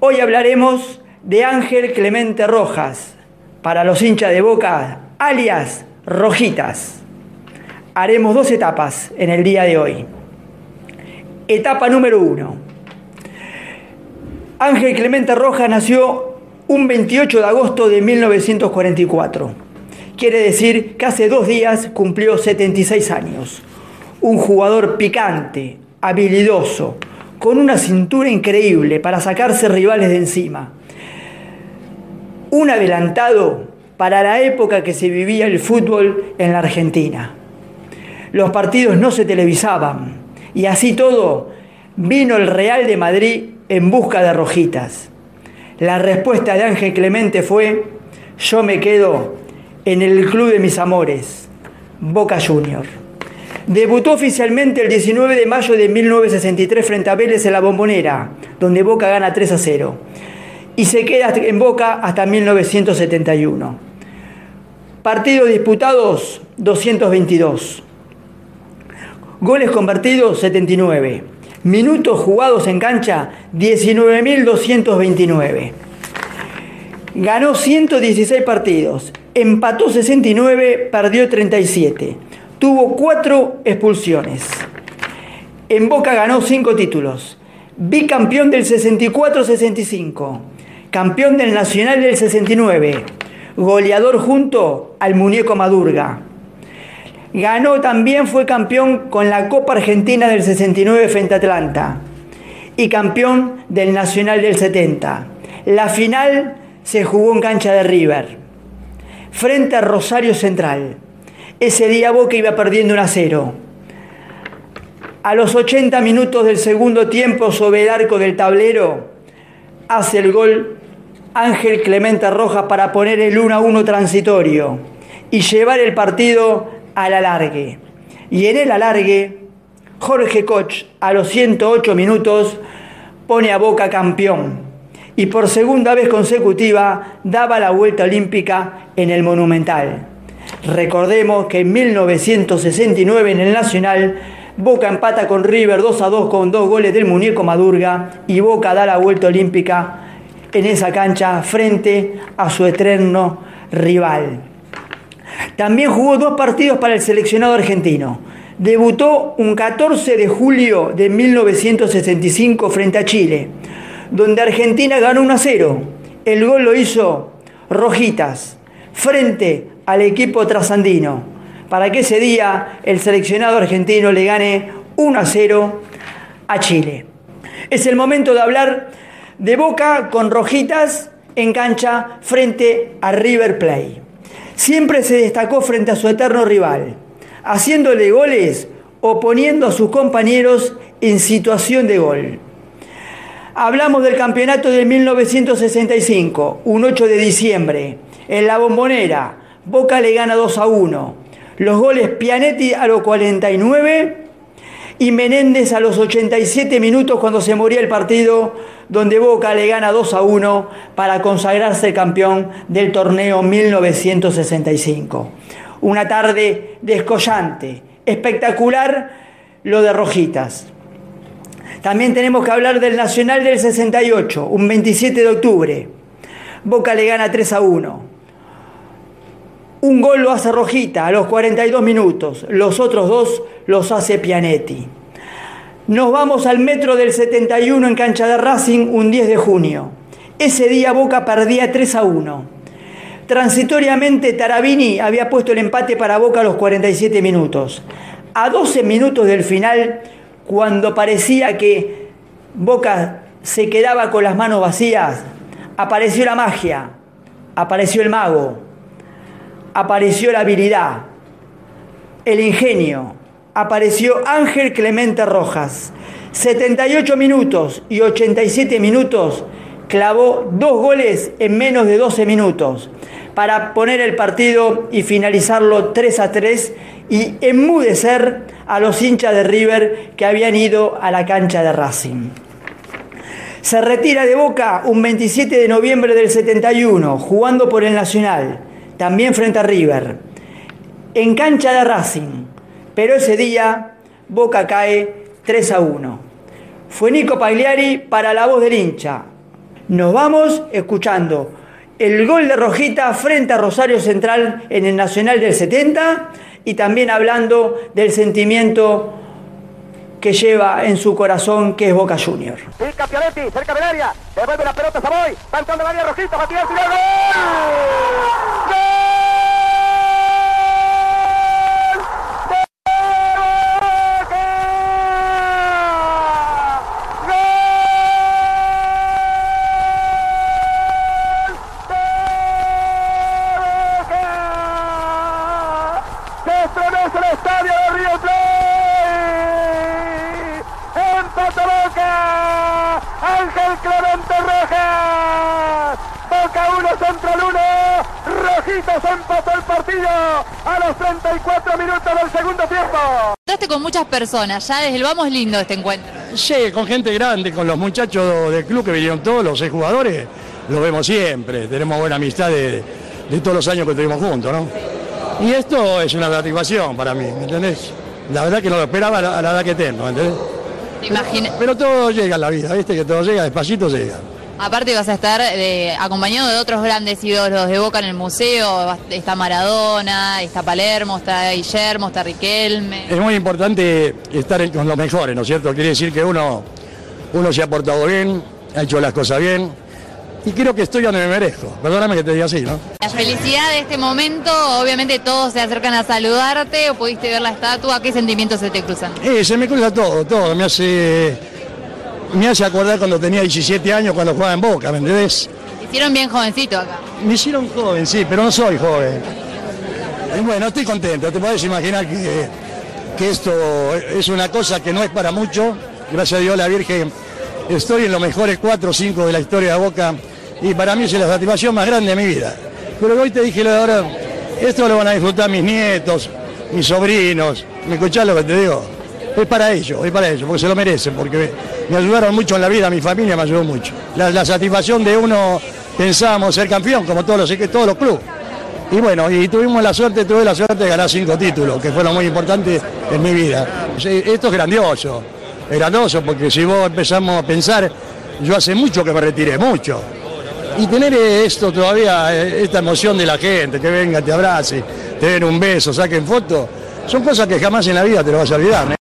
Hoy hablaremos de Ángel Clemente Rojas, para los hinchas de Boca, alias Rojitas. Haremos dos etapas en el día de hoy. Etapa número uno. Ángel Clemente Rojas nació un 28 de agosto de 1944. Quiere decir que hace dos días cumplió 76 años. Un jugador picante, habilidoso, con una cintura increíble para sacarse rivales de encima. Un adelantado para la época que se vivía el fútbol en la Argentina. Los partidos no se televisaban y así todo vino el Real de Madrid en busca de rojitas. La respuesta de Ángel Clemente fue, yo me quedo en el club de mis amores, Boca Junior. Debutó oficialmente el 19 de mayo de 1963 frente a Vélez en la Bombonera, donde Boca gana 3 a 0. Y se queda en Boca hasta 1971. Partidos disputados 222. Goles convertidos 79. Minutos jugados en cancha 19.229. Ganó 116 partidos, empató 69, perdió 37 tuvo cuatro expulsiones. En Boca ganó cinco títulos. Bicampeón del 64-65. Campeón del Nacional del 69. Goleador junto al muñeco Madurga. Ganó también, fue campeón con la Copa Argentina del 69 frente a Atlanta. Y campeón del Nacional del 70. La final se jugó en cancha de River. Frente a Rosario Central. Ese día Boca iba perdiendo un a 0. A los 80 minutos del segundo tiempo sobre el arco del tablero hace el gol Ángel Clemente Rojas para poner el 1 a 1 transitorio y llevar el partido al alargue. Y en el alargue, Jorge Koch a los 108 minutos pone a Boca campeón y por segunda vez consecutiva daba la vuelta olímpica en el Monumental. Recordemos que en 1969 en el Nacional, Boca empata con River 2 a 2 con dos goles del muñeco Madurga y Boca da la vuelta olímpica en esa cancha frente a su eterno rival. También jugó dos partidos para el seleccionado argentino. Debutó un 14 de julio de 1965 frente a Chile, donde Argentina ganó 1 a 0. El gol lo hizo Rojitas, frente al equipo trasandino, para que ese día el seleccionado argentino le gane 1 a 0 a Chile. Es el momento de hablar de Boca con Rojitas en cancha frente a River Plate. Siempre se destacó frente a su eterno rival, haciéndole goles o poniendo a sus compañeros en situación de gol. Hablamos del campeonato de 1965, un 8 de diciembre, en la bombonera, Boca le gana 2 a 1. Los goles Pianetti a los 49 y Menéndez a los 87 minutos cuando se moría el partido, donde Boca le gana 2 a 1 para consagrarse campeón del torneo 1965. Una tarde descollante, espectacular lo de Rojitas. También tenemos que hablar del Nacional del 68, un 27 de octubre. Boca le gana 3 a 1. Un gol lo hace Rojita a los 42 minutos, los otros dos los hace Pianetti. Nos vamos al metro del 71 en cancha de Racing un 10 de junio. Ese día Boca perdía 3 a 1. Transitoriamente Tarabini había puesto el empate para Boca a los 47 minutos. A 12 minutos del final, cuando parecía que Boca se quedaba con las manos vacías, apareció la magia, apareció el mago apareció la habilidad, el ingenio, apareció Ángel Clemente Rojas. 78 minutos y 87 minutos clavó dos goles en menos de 12 minutos para poner el partido y finalizarlo 3 a 3 y enmudecer a los hinchas de River que habían ido a la cancha de Racing. Se retira de Boca un 27 de noviembre del 71, jugando por el Nacional también frente a River, en cancha de Racing, pero ese día Boca cae 3 a 1. Fue Nico Pagliari para la voz del hincha. Nos vamos escuchando el gol de Rojita frente a Rosario Central en el Nacional del 70 y también hablando del sentimiento que lleva en su corazón que es Boca Junior. Pica Pionetti, cerca del área, devuelve la pelota a Savoy, va entrando el área Rojita, va a tirar ¡Gol! ¡Gol! 1, Central 1. Rojitos empató el partido a los 34 minutos del segundo tiempo. Estás con muchas personas, ya desde el vamos lindo este encuentro. Sí, con gente grande, con los muchachos del club que vinieron todos, los seis jugadores, lo vemos siempre. Tenemos buena amistad de, de todos los años que estuvimos juntos, ¿no? Y esto es una satisfacción para mí, ¿me entendés? La verdad que no lo esperaba a la, a la edad que tengo, ¿me entendés? Imagina- Pero todo llega en la vida, ¿viste? Que todo llega, despacito llega. Aparte vas a estar eh, acompañado de otros grandes ídolos de Boca en el museo, está Maradona, está Palermo, está Guillermo, está Riquelme. Es muy importante estar con los mejores, ¿no es cierto? Quiere decir que uno, uno se ha portado bien, ha hecho las cosas bien y creo que estoy donde me merezco. Perdóname que te diga así, ¿no? La felicidad de este momento, obviamente todos se acercan a saludarte o pudiste ver la estatua, ¿qué sentimientos se te cruzan? Eh, se me cruza todo, todo. Me hace, me hace acordar cuando tenía 17 años, cuando jugaba en Boca, ¿me entendés? Te Hicieron bien jovencito acá. Me hicieron joven, sí, pero no soy joven. Y bueno, estoy contento. Te podés imaginar que, que esto es una cosa que no es para mucho. Gracias a Dios, la Virgen, estoy en los mejores 4 o 5 de la historia de Boca y para mí es la satisfacción más grande de mi vida. Pero hoy te dije lo de ahora, esto lo van a disfrutar mis nietos, mis sobrinos. ¿Me escuchás lo que te digo? Es para ellos, es para ellos, porque se lo merecen, porque me ayudaron mucho en la vida, mi familia me ayudó mucho. La, satisfacción de uno, pensábamos ser campeón, como todos los, todos los clubes. Y bueno, y tuvimos la suerte, tuve la suerte de ganar cinco títulos, que fueron muy importantes en mi vida. Esto es grandioso, es grandioso, porque si vos empezamos a pensar, yo hace mucho que me retiré, mucho. Y tener esto todavía, eh, esta emoción de la gente, que venga, te abrace, te den un beso, saquen foto, son cosas que jamás en la vida te lo vas a olvidar.